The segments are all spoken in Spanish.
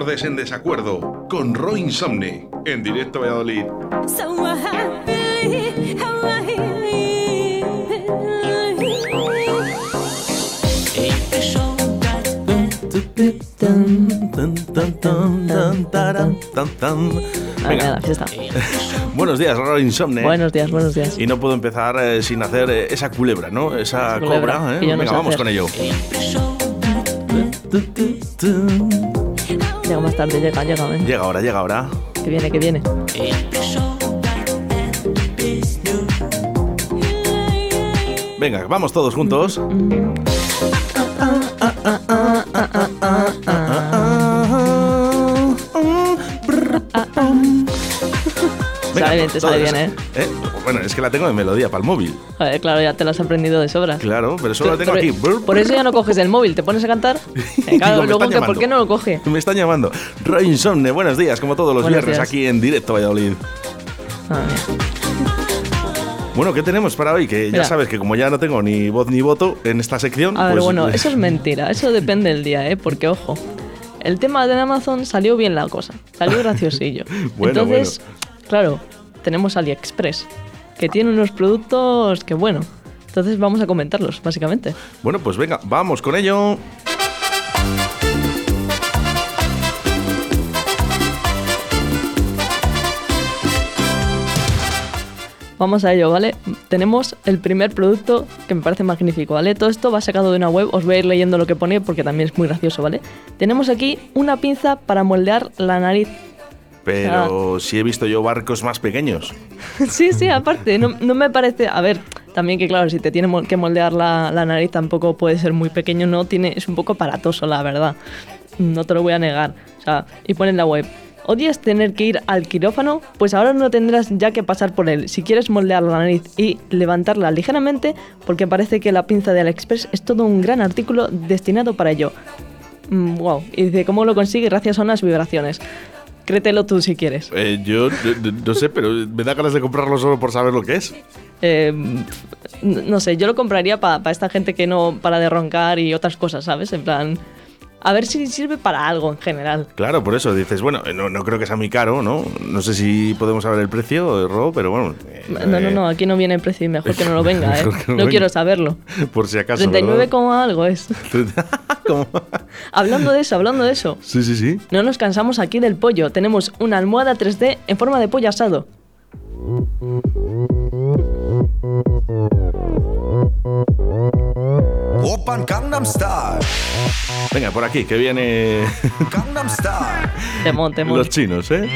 acordes en desacuerdo con Roy Insomne en directo a Valladolid. So happily, how I Venga. Buenos días, Roy Insomne. Buenos días, buenos días. Y no puedo empezar eh, sin hacer eh, esa culebra, ¿no? Esa Esa culebra, cobra, ¿eh? no Venga, vamos hacer. con ello. Llega más tarde, llega, llega, ven. Llega ahora, llega ahora. Que viene, que viene. Venga, vamos todos juntos. Sale bien, te sale bien, ¿eh? Bueno, es que la tengo de melodía para el móvil. Joder, claro, ya te lo has aprendido de sobra. Claro, pero solo la tengo aquí. por eso ya no coges el móvil, te pones a cantar. Eh, claro, Digo, luego, ¿por qué no lo coge? Me están llamando. Roy Insomne, buenos días, como todos los Buenos viernes días. aquí en directo Valladolid. Bueno, ¿qué tenemos para hoy? Que ya sabes que como ya no tengo ni voz ni voto en esta sección. A ver, pues, bueno, eso es mentira, eso depende del día, ¿eh? Porque, ojo, el tema de Amazon salió bien la cosa, salió graciosillo. Bueno, Entonces, claro, tenemos AliExpress, que tiene unos productos que, bueno, entonces vamos a comentarlos, básicamente. Bueno, pues venga, vamos con ello. Vamos a ello, ¿vale? Tenemos el primer producto que me parece magnífico, ¿vale? Todo esto va sacado de una web, os voy a ir leyendo lo que pone porque también es muy gracioso, ¿vale? Tenemos aquí una pinza para moldear la nariz. Pero Ah. si he visto yo barcos más pequeños. sí, sí, aparte, no, no me parece... A ver, también que claro, si te tiene que moldear la, la nariz tampoco puede ser muy pequeño, no tiene, es un poco aparatoso, la verdad. No te lo voy a negar. O sea, y pone en la web. ¿Odias tener que ir al quirófano? Pues ahora no tendrás ya que pasar por él. Si quieres moldear la nariz y levantarla ligeramente, porque parece que la pinza de AliExpress es todo un gran artículo destinado para ello. Mm, wow. Y dice, ¿cómo lo consigue? Gracias a unas vibraciones. Créetelo tú si quieres. Eh, yo no, sé, pero me da ganas de comprarlo solo por saber lo que es. Eh, no sé, yo lo compraría para esta gente que no para de roncar y otras cosas, ¿sabes? En plan, a ver si sirve para algo en general. Claro, por eso dices, bueno, eh, no, no creo que sea muy caro, ¿no? No sé si podemos saber el precio, Ro, pero bueno. eh, No, no, no, aquí no viene el precio y mejor que no lo venga, ¿eh? No No quiero saberlo. Por si acaso. 39, ¿verdad? como algo es. Hablando de eso, hablando de eso. Sí, sí, sí. No nos cansamos aquí del pollo. Tenemos una almohada 3D en forma de pollo asado. Venga, por aquí, que viene... temón, temón. Los chinos, ¿eh?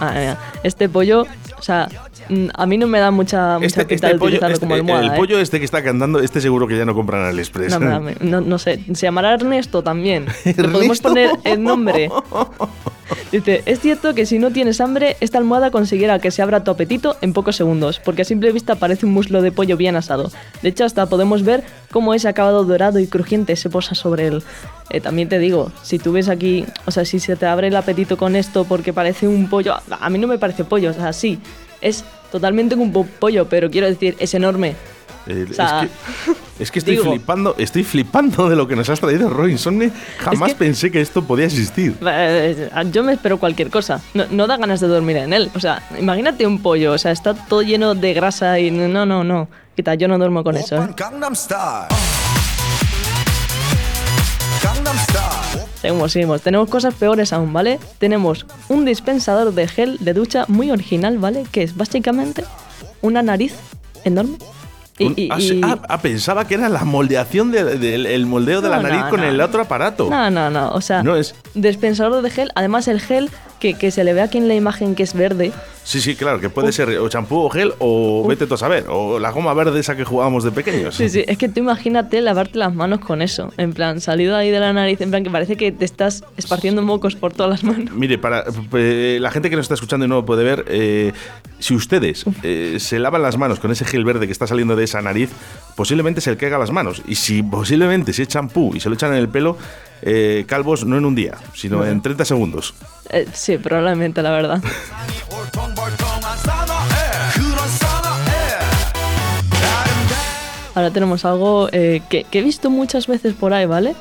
Ah, este pollo, o sea, a mí no me da mucha, mucha Este, pinta este de pollo, utilizarlo este- como almohada. el ¿eh? pollo este que está cantando, este seguro que ya no compran al Express. No, me- no, no sé, se llamará Ernesto también. Le podemos ¿Ernesto? poner el nombre. Dice, es cierto que si no tienes hambre, esta almohada conseguirá que se abra tu apetito en pocos segundos, porque a simple vista parece un muslo de pollo bien asado. De hecho, hasta podemos ver cómo ese acabado dorado y crujiente se posa sobre él. Eh, también te digo, si tú ves aquí, o sea, si se te abre el apetito con esto porque parece un pollo, a mí no me parece pollo, o sea, sí, es totalmente un po- pollo, pero quiero decir, es enorme. Eh, O sea, es que, es que estoy digo- flipando, estoy flipando de lo que nos has traído, Roy Insomne. Jamás que- pensé que esto podía existir. Eh, Yo me espero cualquier cosa. No, no da ganas de dormir en él. O sea, imagínate un pollo. O sea, está todo lleno de grasa y no, no, no. Quita, yo no duermo con eso. ¿eh? Seguimos, seguimos. Tenemos cosas peores aún, ¿vale? Tenemos un dispensador de gel de ducha muy original, ¿vale? Que es básicamente una nariz enorme. Y, Un- y- ah, y- ah, ah, pensaba que era la moldeación de- del el moldeo de la nariz no, con no, el otro aparato. No, no, no. O sea, No es- dispensador de gel. Además, el gel que, que se le ve aquí en la imagen que es verde. Sí, sí, claro, que puede ser o champú o gel o vete tú a saber, o la goma verde esa que jugábamos de pequeños. Sí, sí, es que tú imagínate lavarte las manos con eso. En plan, salido ahí de la nariz, en plan que parece que te estás esparciendo mocos por todas las manos. Mire, para eh, la gente que nos está escuchando y no lo puede ver, eh, si ustedes eh, se lavan las manos con ese gel verde que está saliendo de esa nariz, posiblemente se le caiga las manos. Y si posiblemente si es champú y se lo echan en el pelo, eh, calvos no en un día, sino en 30 segundos. Sí, probablemente, la verdad. Ahora tenemos algo eh, que, que he visto muchas veces por ahí, ¿vale?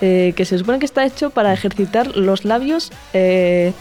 eh, que se supone que está hecho para ejercitar los labios eh,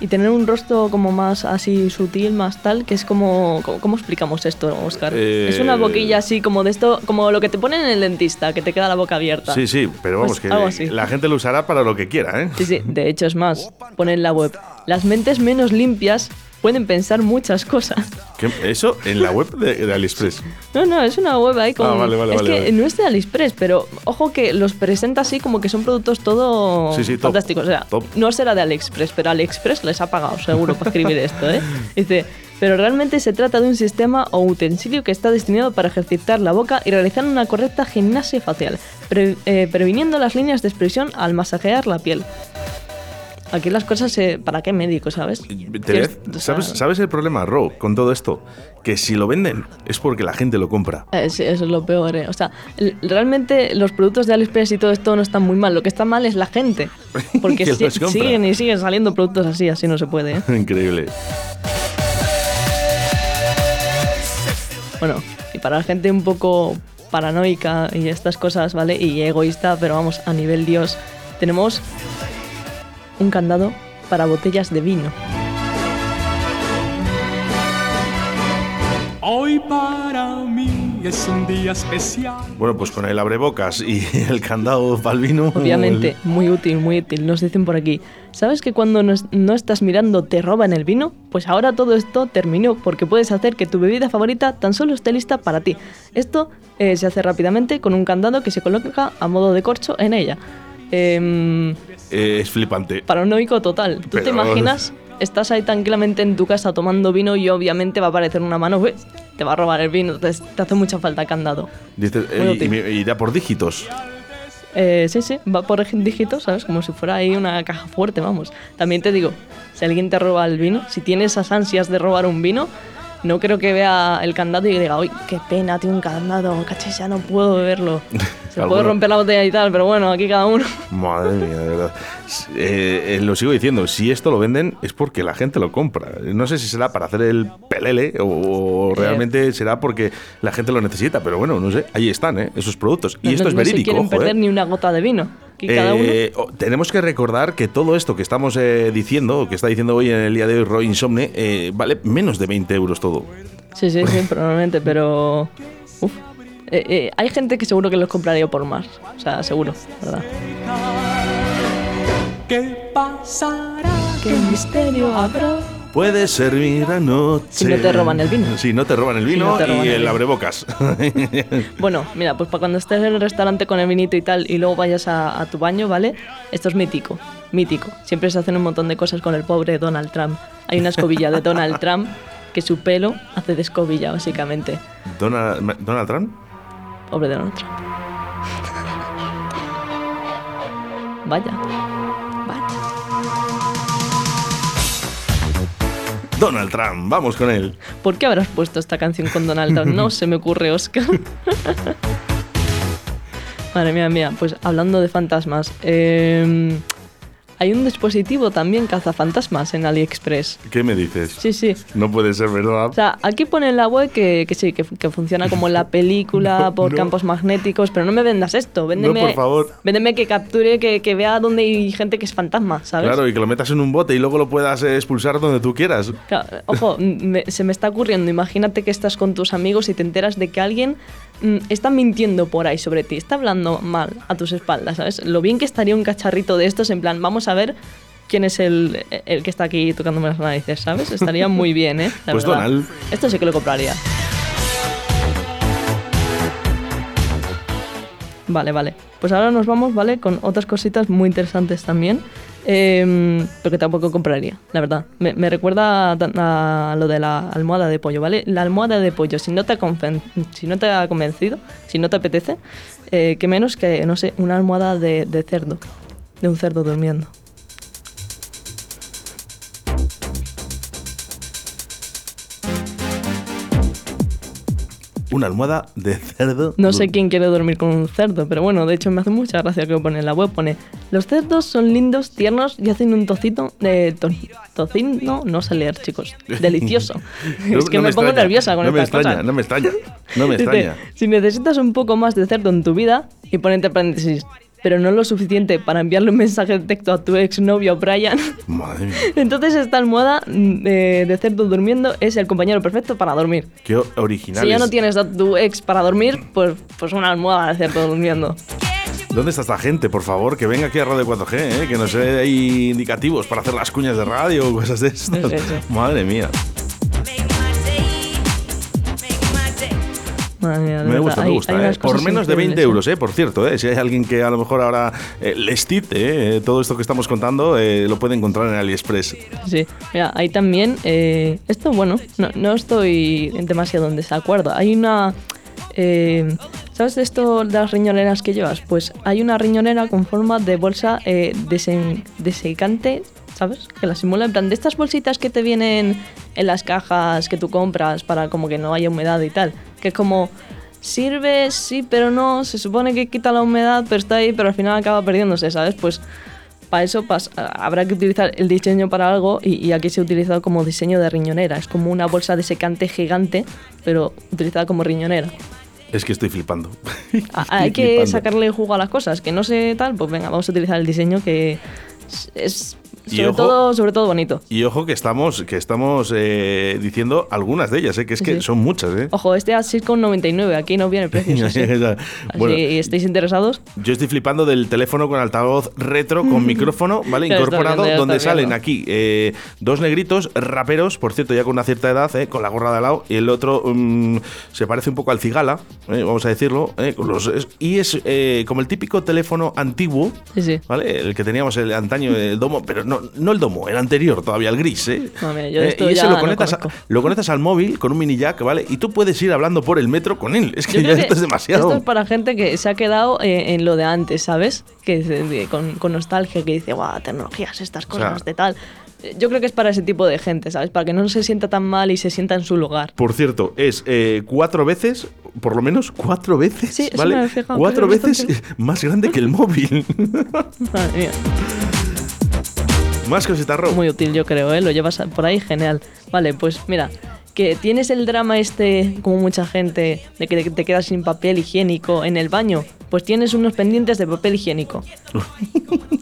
y tener un rostro como más así sutil, más tal, que es como... ¿Cómo, explicamos esto, Oscar? Eh, Es una boquilla así como de esto, como lo que te ponen en el dentista, que te queda la boca abierta. Sí, sí, pero vamos, Pues así. que la gente lo usará para lo que quiera, ¿eh? Sí, sí, de hecho es más, pone en la web, las mentes menos limpias pueden pensar muchas cosas. ¿Qué- Eso en la web de, de AliExpress. No, no, es una web ahí con... Ah, vale, vale, es vale, que no es de AliExpress, pero ojo que los presenta así como que son productos todo Sí, sí, top, fantásticos. O sea, top. no será de AliExpress, pero AliExpress les ha pagado seguro para escribir esto, ¿eh? Dice, pero realmente se trata de un sistema o utensilio que está destinado para ejercitar la boca y realizar una correcta gimnasia facial, pre- eh, previniendo las líneas de expresión al masajear la piel. Aquí las cosas, se- ¿para qué médico, sabes? O sea, ¿Sabes, ¿Sabes el problema, Ro, con todo esto? Que si lo venden es porque la gente lo compra. Eh, sí, eso es lo peor, eh. O sea, realmente los productos de AliExpress y todo esto no están muy mal. Lo que está mal es la gente. Porque si- siguen y siguen saliendo productos así, así no se puede, ¿eh? Increíble. Bueno, y para la gente un poco paranoica y estas cosas, ¿vale? Y egoísta, pero vamos, a nivel Dios, tenemos un candado para botellas de vino. Hoy para mí es un día especial. Bueno, pues con el abrebocas y el candado para el vino. Obviamente, muy útil, muy útil. Nos dicen por aquí, ¿sabes que cuando no, no estás mirando te roban el vino? Pues ahora todo esto terminó porque puedes hacer que tu bebida favorita tan solo esté lista para ti. Esto eh, se hace rápidamente con un candado que se coloca a modo de corcho en ella. Em, Eh, es flipante. paranoico total. ¿Tú te imaginas? Estás ahí tranquilamente en tu casa tomando vino y obviamente va a aparecer una mano, ¡uy! te va a robar el vino, te hace mucha falta candado. Dices, eh, y, irá por dígitos. Eh, sí, sí, va por dígitos, ¿sabes? Como si fuera ahí una caja fuerte, vamos. También te digo, si alguien te roba el vino, si tienes esas ansias de robar un vino, no creo que vea el candado y diga, uy, qué pena, tiene un candado, cachis, ya no puedo beberlo. Se puede romper la botella y tal, pero bueno, aquí cada uno. Madre mía, de verdad. Eh, eh, lo sigo diciendo, si esto lo venden es porque la gente lo compra. No sé si será para hacer el pelele o, o Eh. realmente será porque la gente lo necesita, pero bueno, no sé, ahí están, ¿eh? esos productos. Y No- esto no- es no se verídico, quieren ojo, perder ni una gota de vino. Aquí cada uno. Eh, tenemos que recordar que todo esto que estamos eh, diciendo, que está diciendo hoy en el día de hoy Roy Insomne, eh, vale menos de 20 euros todo. Sí, sí, sí, probablemente, pero. Uf. Eh, eh, hay gente que seguro que los compraría por más. O sea, seguro, ¿verdad? ¿Qué pasará? ¿Qué misterio habrá? Puede servir anoche. Si no te roban el vino. Si no te roban el Si vino no roban y el el abrebocas. Bueno, mira, pues para cuando estés en el restaurante con el vinito y tal y luego vayas a, a tu baño, ¿vale? Esto es mítico, mítico. Siempre se hacen un montón de cosas con el pobre Donald Trump. Hay una escobilla de Donald Trump que su pelo hace de escobilla, básicamente. Donald, Donald Trump. Pobre Donald Trump. Vaya. Donald Trump, vamos con él. ¿Por qué habrás puesto esta canción con Donald Trump? No se me ocurre, Oscar. Madre mía, mía, pues hablando de fantasmas, eh, hay un dispositivo también cazafantasmas en AliExpress. ¿Qué me dices? Sí, sí. No puede ser verdad. O sea, aquí pone en la web que, que sí, que, que funciona como la película No, por no. campos magnéticos, pero no me vendas esto. Véndeme, por favor. Véndeme que capture, que, que vea dónde hay gente que es fantasma, ¿sabes? Claro, y que lo metas en un bote y luego lo puedas eh, expulsar donde tú quieras. Claro, ojo, me- se me está ocurriendo. Imagínate que estás con tus amigos y te enteras de que alguien está mintiendo por ahí sobre ti, está hablando mal a tus espaldas, ¿sabes? Lo bien que estaría un cacharrito de estos, en plan, vamos a ver quién es el, el que está aquí tocándome las narices, ¿sabes? Estaría muy bien, ¿eh? La Pues verdad. Donald. Esto sí que lo compraría. Vale, vale. Pues ahora nos vamos, ¿vale? Con otras cositas muy interesantes también. Eh, pero que tampoco compraría, la verdad. Me, recuerda a, lo de la almohada de pollo, ¿vale? La almohada de pollo, si no te ha, conven- si no te ha convencido, si no te apetece, eh, que menos que, no sé, una almohada de, de cerdo. De un cerdo durmiendo. Una almohada de cerdo. No sé quién quiere dormir con un cerdo, pero bueno, de hecho me hace mucha gracia que pone en la web. Pone, los cerdos son lindos, tiernos y hacen un tocito de to- tocino, no sé leer, chicos. Delicioso. No- es que no me, pongo nerviosa con no me estas extraña, cosas. No me extraña, no me extraña. si necesitas un poco más de cerdo en tu vida, y pone entre paréntesis, pero no lo suficiente para enviarle un mensaje de texto a tu exnovio Brian. Madre mía. Entonces esta almohada mm, de, de cerdo durmiendo es el compañero perfecto para dormir. Qué original. Si ya no tienes a tu ex para dormir, pues, pues una almohada de cerdo durmiendo. ¿Dónde está esta gente, por favor? Que venga aquí a Radio 4G, ¿eh? que nos dé indicativos para hacer las cuñas de radio o cosas de estas. Madre mía. Madre mía, de Me gusta, me gusta. hay ¿eh? Por menos de 20 increíbles, ¿eh? euros, ¿eh? por cierto. ¿eh? Si hay alguien que a lo mejor ahora eh, les tite eh, todo esto que estamos contando, eh, lo puede encontrar en AliExpress. Sí, mira, hay también. esto, bueno, no, no estoy demasiado en desacuerdo. Hay una. eh, ¿Sabes de esto de las riñoneras que llevas? Pues hay una riñonera con forma de bolsa eh, desen- desecante, ¿sabes? Que la simula en plan de estas bolsitas que te vienen en las cajas que tú compras para como que no haya humedad y tal. Que es como. Sirve, sí, pero no. Se supone que quita la humedad, pero está ahí, pero al final acaba perdiéndose, ¿sabes? Pues para eso habrá que utilizar el diseño para algo y, y aquí se ha utilizado como diseño de riñonera. Es como una bolsa de secante gigante, pero utilizada como riñonera. Es que estoy flipando. Estoy Hay que flipando. sacarle jugo a las cosas, que no sé tal, pues venga, vamos a utilizar el diseño que es, es sobre, ojo- todo, sobre todo bonito. Y ojo que estamos, que estamos eh, diciendo algunas de ellas, ¿eh? que es que Sí. son muchas. ¿eh? Ojo, este a 6,99, aquí no viene precio. sí, sí. Así, Bueno, ¿estáis interesados? Yo estoy flipando del teléfono con altavoz retro con micrófono, ¿vale? Incorporado, viendo, donde salen viendo. aquí eh, dos negritos, raperos, por cierto, ya con una cierta edad, ¿eh? con la gorra de lado, y el otro mm, se parece un poco al cigala, vamos a decirlo, ¿eh? con los- es- y es como el típico teléfono antiguo, sí. ¿vale? El que teníamos el antaño, el domo, pero no, no el domo, el anterior todavía, el gris, ¿eh? No, mira, yo de Eh, esto y ese ya lo conectas, a- conozco. lo conectas al móvil con un mini jack, ¿vale? Y tú puedes ir hablando por el metro con él. Es que ya que esto es demasiado. Esto es para gente que se ha quedado eh, en lo de antes, ¿sabes? Que de- con, con nostalgia, que dice, guau, tecnologías, estas sea- cosas de tal. Eh, Yo creo que es para ese tipo de gente, ¿sabes? Para que no se sienta tan mal y se sienta en su lugar. Por cierto, es eh, cuatro veces, por lo menos cuatro veces, Sí, ¿vale? fijado, cuatro veces más grande que el móvil. Madre mía. Más cosita Ro. Muy útil, yo creo, ¿eh? Lo llevas por ahí, genial. Vale, pues mira, que tienes el drama este, como mucha gente, de que te quedas sin papel higiénico en el baño, pues tienes unos pendientes de papel higiénico.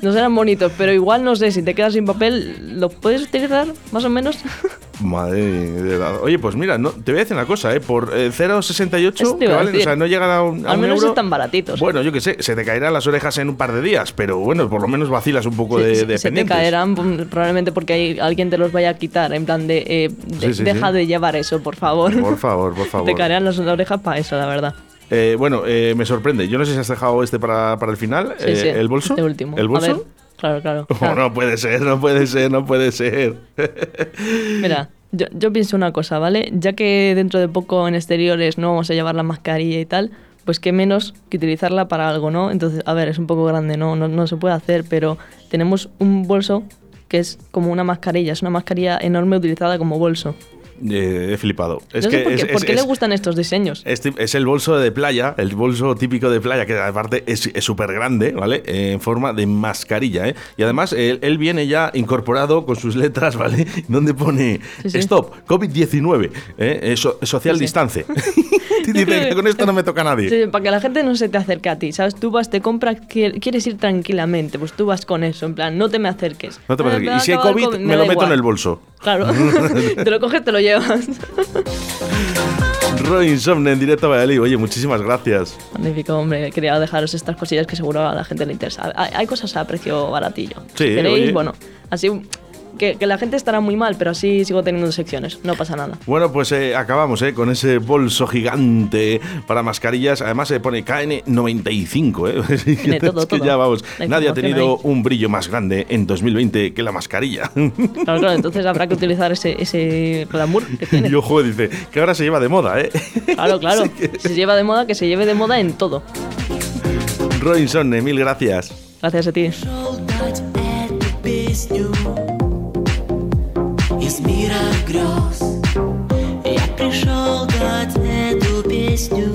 No serán bonitos, pero igual no sé, si te quedas sin papel, ¿los puedes utilizar más o menos? Madre de. Oye, pues mira, no, te voy a decir una cosa, ¿eh? Por eh, 0,68, Eso te que valen, o sea, no llegan a un, a Al un menos euro. están baratitos. Bueno, yo qué sé, se te caerán las orejas en un par de días, pero bueno, por lo menos vacilas un poco de, se, de se te caerán probablemente porque hay, alguien te los vaya a quitar, en plan de, eh, de- Sí, sí, deja sí. de llevar eso, por favor. Por favor, por favor. Te caerán las orejas para eso, la verdad. Eh, bueno, eh, me sorprende. Yo no sé si has dejado este para, para el final. Sí, eh, sí, ¿El bolso? Este último. ¿El bolso? Claro, claro. Oh, claro. no puede ser, no puede ser, no puede ser. Mira, yo, yo pienso una cosa, ¿vale? Ya que dentro de poco en exteriores no vamos a llevar la mascarilla y tal, pues qué menos que utilizarla para algo, ¿no? Entonces, a ver, es un poco grande, ¿no? No, no se puede hacer, pero tenemos un bolso que es como una mascarilla, es una mascarilla enorme utilizada como bolso. Eh, he flipado. Es no sé que por qué, es, ¿por es- qué le gustan estos diseños. es tip- es el bolso de playa, el bolso típico de playa, que aparte es súper grande, ¿vale? Eh, en forma de mascarilla, ¿eh? Y además él, él viene ya incorporado con sus letras, ¿vale? Donde pone Sí, sí. Stop, COVID-19, ¿eh? Eh, so- social Sí, distance. Dice con esto no me toca a nadie. Sí, para que la gente no se te acerque a ti, ¿sabes? Tú vas, te compras, qui- quieres ir tranquilamente, pues tú vas con eso, en plan, no te me acerques. No te Ah, preocupes. me Y si hay COVID, me, lo meto igual. en el bolso. Claro, te lo coges, te lo llevas. Roy Insomne en directo a Valladolid. Oye, muchísimas gracias. Magnífico, hombre. Quería dejaros estas cosillas que seguro a la gente le interesa. Hay, hay cosas a precio baratillo. Sí, si queréis, oye. bueno, así que, que la gente estará muy mal, pero así sigo teniendo secciones. No pasa nada. Bueno, pues eh, acabamos eh, con ese bolso gigante para mascarillas. Además se pone KN95. ¿eh? Es Tiene que todo, todo. ya vamos. La Nadie ha tenido un brillo más grande en 2020 que la mascarilla. Claro, claro, entonces habrá que utilizar ese, ese glamour que tiene. y ojo, dice que ahora se lleva de moda, ¿eh? Claro, claro. Si se lleva de moda, que se lleve de moda en todo. Roy Insomne, mil gracias. Gracias a ti. Из мира грез. Я пришел дать эту песню